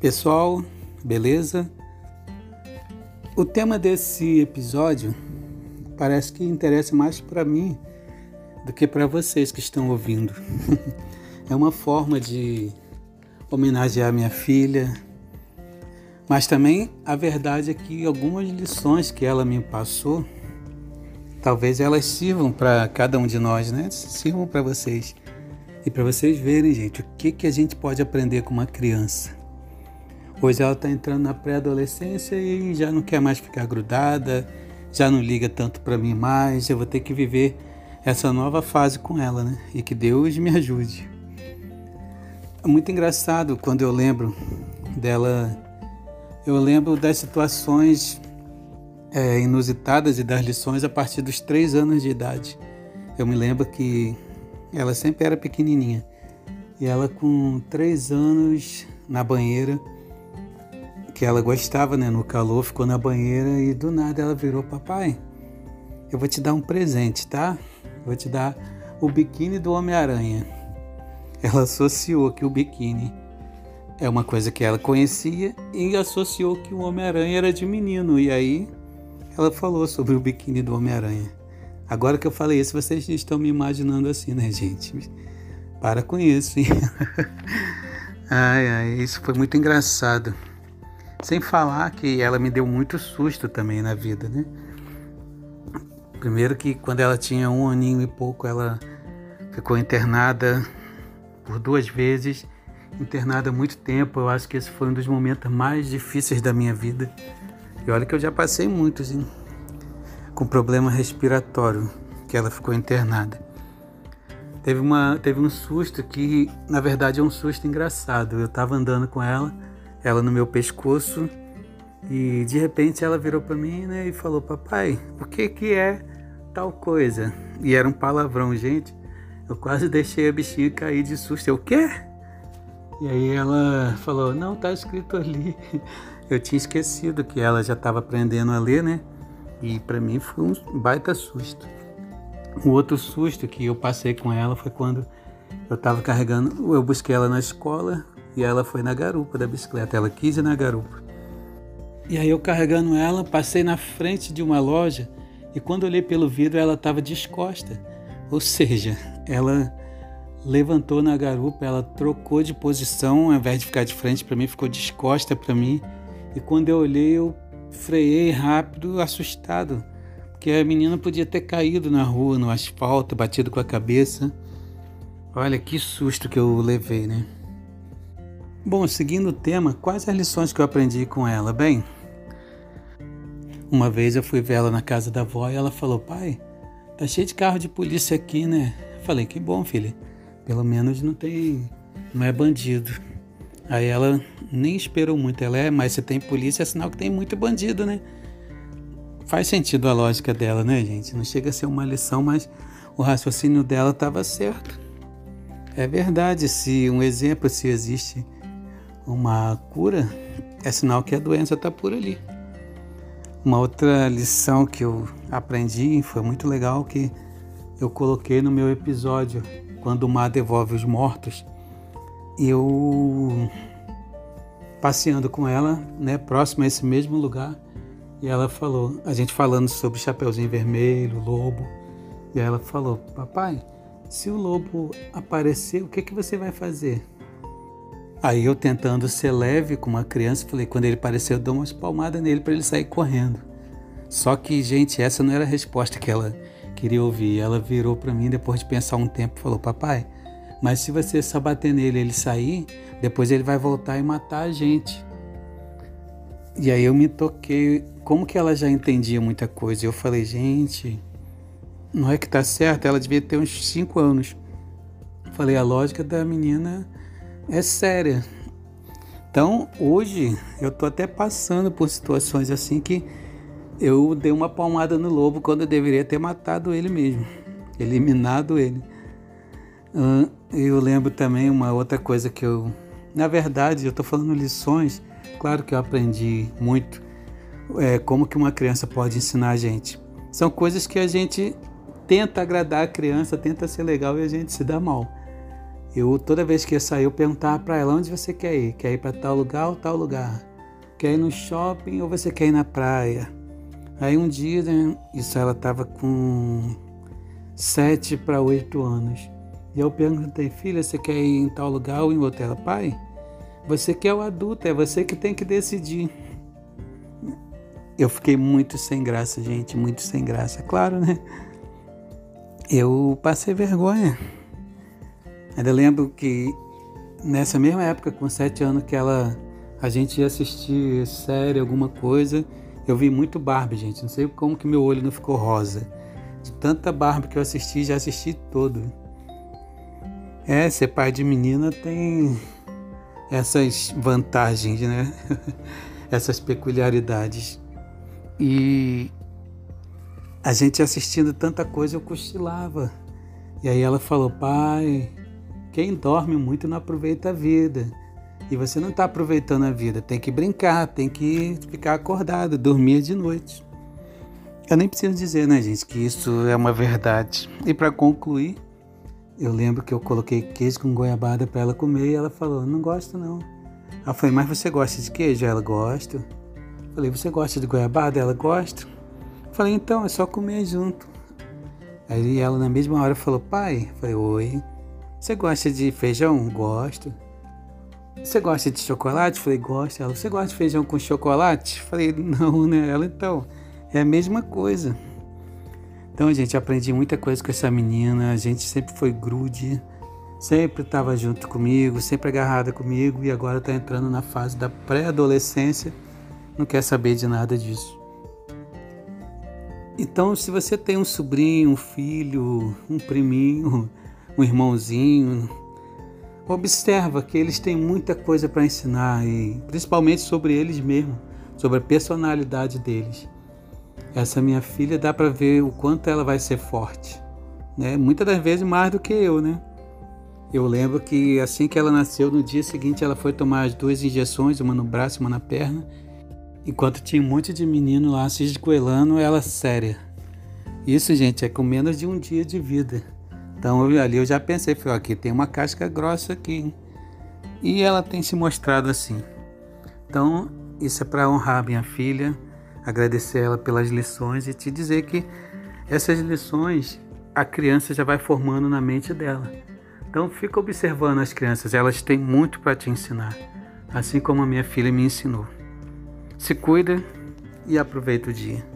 Pessoal, beleza? O tema desse episódio parece que interessa mais para mim do que para vocês que estão ouvindo. é uma forma de homenagear minha filha, mas também a verdade é que algumas lições que ela me passou, talvez elas sirvam para cada um de nós, né? Sirvam para vocês. E para vocês verem, gente, o que, que a gente pode aprender com uma criança. Hoje ela está entrando na pré-adolescência e já não quer mais ficar grudada, já não liga tanto para mim mais. Eu vou ter que viver essa nova fase com ela, né? E que Deus me ajude. É muito engraçado quando eu lembro dela. Eu lembro das situações é, inusitadas e das lições a partir dos três anos de idade. Eu me lembro que ela sempre era pequenininha e ela com três anos na banheira que ela gostava, né? No calor, ficou na banheira e do nada ela virou: Papai, eu vou te dar um presente, tá? vou te dar o biquíni do Homem-Aranha. Ela associou que o biquíni é uma coisa que ela conhecia e associou que o Homem-Aranha era de menino. E aí ela falou sobre o biquíni do Homem-Aranha. Agora que eu falei isso, vocês estão me imaginando assim, né, gente? Para com isso, hein? ai, ai, isso foi muito engraçado. Sem falar que ela me deu muito susto também na vida, né? Primeiro que quando ela tinha um aninho e pouco, ela ficou internada por duas vezes, internada há muito tempo. Eu acho que esse foi um dos momentos mais difíceis da minha vida. E olha que eu já passei muitos, hein? Com problema respiratório, que ela ficou internada. Teve, uma, teve um susto que, na verdade, é um susto engraçado. Eu estava andando com ela ela no meu pescoço e de repente ela virou para mim né, e falou: Papai, o que, que é tal coisa? E era um palavrão, gente. Eu quase deixei a bichinha cair de susto. Eu, o quê? E aí ela falou: Não, tá escrito ali. Eu tinha esquecido que ela já estava aprendendo a ler, né? E para mim foi um baita susto. Um outro susto que eu passei com ela foi quando eu estava carregando, eu busquei ela na escola, e ela foi na garupa da bicicleta, ela quis ir na garupa. E aí eu carregando ela, passei na frente de uma loja e quando olhei pelo vidro ela estava descosta. Ou seja, ela levantou na garupa, ela trocou de posição, ao invés de ficar de frente para mim, ficou descosta para mim. E quando eu olhei, eu freiei rápido, assustado, porque a menina podia ter caído na rua, no asfalto, batido com a cabeça. Olha que susto que eu levei, né? Bom, seguindo o tema, quais as lições que eu aprendi com ela? Bem, uma vez eu fui ver ela na casa da avó e ela falou: Pai, tá cheio de carro de polícia aqui, né? Eu falei: Que bom, filha. Pelo menos não tem. não é bandido. Aí ela nem esperou muito. Ela é, mas se tem polícia é sinal que tem muito bandido, né? Faz sentido a lógica dela, né, gente? Não chega a ser uma lição, mas o raciocínio dela estava certo. É verdade, se um exemplo, se existe uma cura, é sinal que a doença está por ali. Uma outra lição que eu aprendi foi muito legal que eu coloquei no meu episódio quando o mar devolve os mortos. Eu passeando com ela, né, próximo a esse mesmo lugar, e ela falou, a gente falando sobre Chapeuzinho Vermelho, lobo, e ela falou: "Papai, se o lobo aparecer, o que que você vai fazer?" Aí eu tentando ser leve com uma criança, falei, quando ele apareceu, eu dou umas palmadas nele para ele sair correndo. Só que, gente, essa não era a resposta que ela queria ouvir. Ela virou para mim depois de pensar um tempo e falou: "Papai, mas se você só bater nele ele sair, depois ele vai voltar e matar a gente". E aí eu me toquei, como que ela já entendia muita coisa. Eu falei: "Gente, não é que tá certo, ela devia ter uns 5 anos". Falei: "A lógica da menina é séria. Então, hoje eu tô até passando por situações assim que eu dei uma palmada no lobo quando eu deveria ter matado ele mesmo, eliminado ele. Eu lembro também uma outra coisa que eu, na verdade, eu estou falando lições. Claro que eu aprendi muito é, como que uma criança pode ensinar a gente. São coisas que a gente tenta agradar a criança, tenta ser legal e a gente se dá mal. Eu toda vez que ia sair eu perguntava para ela onde você quer ir, quer ir para tal lugar ou tal lugar, quer ir no shopping ou você quer ir na praia. Aí um dia, né, isso ela estava com sete para oito anos. E eu perguntei, filha, você quer ir em tal lugar ou em outro? Ela, pai, você que é o adulto, é você que tem que decidir. Eu fiquei muito sem graça, gente, muito sem graça, claro, né? Eu passei vergonha. Ainda lembro que nessa mesma época, com sete anos, que ela a gente ia assistir série, alguma coisa, eu vi muito Barbie, gente. Não sei como que meu olho não ficou rosa. De tanta Barbie que eu assisti, já assisti todo. É, ser pai de menina tem essas vantagens, né? essas peculiaridades. E a gente assistindo tanta coisa, eu cochilava. E aí ela falou: pai, quem dorme muito não aproveita a vida. E você não está aproveitando a vida, tem que brincar, tem que ficar acordado, dormir de noite. Eu nem preciso dizer, né, gente, que isso é uma verdade. E para concluir, eu lembro que eu coloquei queijo com goiabada para ela comer e ela falou: Não gosto não. Eu falei: Mas você gosta de queijo? Ela gosta. Eu falei: Você gosta de goiabada? Ela gosta. Eu falei: Então é só comer junto. Aí ela na mesma hora falou: Pai, eu falei: Oi. Você gosta de feijão? Gosto. Você gosta de chocolate? Falei, gosto. Ela, você gosta de feijão com chocolate? Falei, não, né? Ela, então, é a mesma coisa. Então, gente, aprendi muita coisa com essa menina. A gente sempre foi grude, sempre estava junto comigo, sempre agarrada comigo e agora está entrando na fase da pré-adolescência. Não quer saber de nada disso. Então, se você tem um sobrinho, um filho, um priminho, um irmãozinho. Observa que eles têm muita coisa para ensinar e principalmente sobre eles mesmos, sobre a personalidade deles. Essa minha filha dá para ver o quanto ela vai ser forte, né? Muitas das vezes mais do que eu, né? Eu lembro que assim que ela nasceu, no dia seguinte ela foi tomar as duas injeções, uma no braço e uma na perna. Enquanto tinha um monte de menino lá se esgoelando, ela séria. Isso, gente, é com menos de um dia de vida. Então eu, ali eu já pensei, falei, aqui tem uma casca grossa aqui. E ela tem se mostrado assim. Então isso é para honrar minha filha, agradecer ela pelas lições e te dizer que essas lições a criança já vai formando na mente dela. Então fica observando as crianças, elas têm muito para te ensinar, assim como a minha filha me ensinou. Se cuida e aproveita o dia.